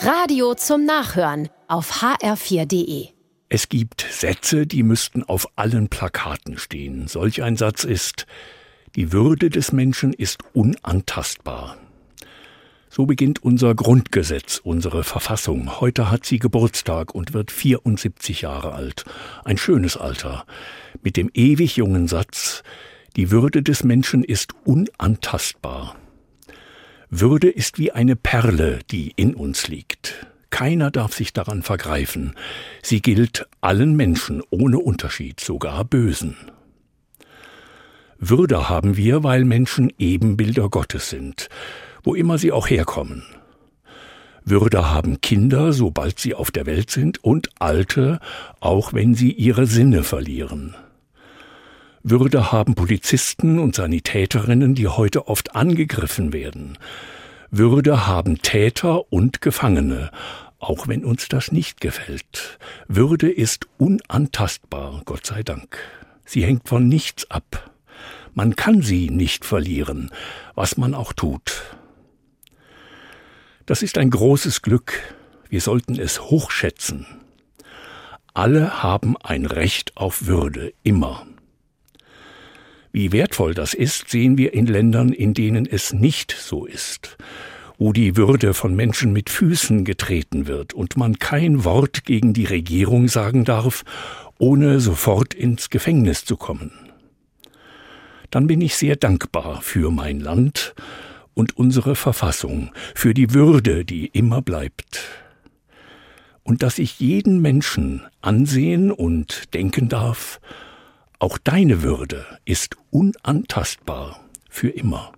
Radio zum Nachhören auf hr4.de. Es gibt Sätze, die müssten auf allen Plakaten stehen. Solch ein Satz ist, die Würde des Menschen ist unantastbar. So beginnt unser Grundgesetz, unsere Verfassung. Heute hat sie Geburtstag und wird 74 Jahre alt. Ein schönes Alter. Mit dem ewig jungen Satz, die Würde des Menschen ist unantastbar. Würde ist wie eine Perle, die in uns liegt. Keiner darf sich daran vergreifen. Sie gilt allen Menschen ohne Unterschied, sogar Bösen. Würde haben wir, weil Menschen Ebenbilder Gottes sind wo immer sie auch herkommen. Würde haben Kinder, sobald sie auf der Welt sind, und Alte, auch wenn sie ihre Sinne verlieren. Würde haben Polizisten und Sanitäterinnen, die heute oft angegriffen werden. Würde haben Täter und Gefangene, auch wenn uns das nicht gefällt. Würde ist unantastbar, Gott sei Dank. Sie hängt von nichts ab. Man kann sie nicht verlieren, was man auch tut. Das ist ein großes Glück. Wir sollten es hochschätzen. Alle haben ein Recht auf Würde, immer. Wie wertvoll das ist, sehen wir in Ländern, in denen es nicht so ist, wo die Würde von Menschen mit Füßen getreten wird und man kein Wort gegen die Regierung sagen darf, ohne sofort ins Gefängnis zu kommen. Dann bin ich sehr dankbar für mein Land und unsere Verfassung, für die Würde, die immer bleibt. Und dass ich jeden Menschen ansehen und denken darf, auch deine Würde ist unantastbar für immer.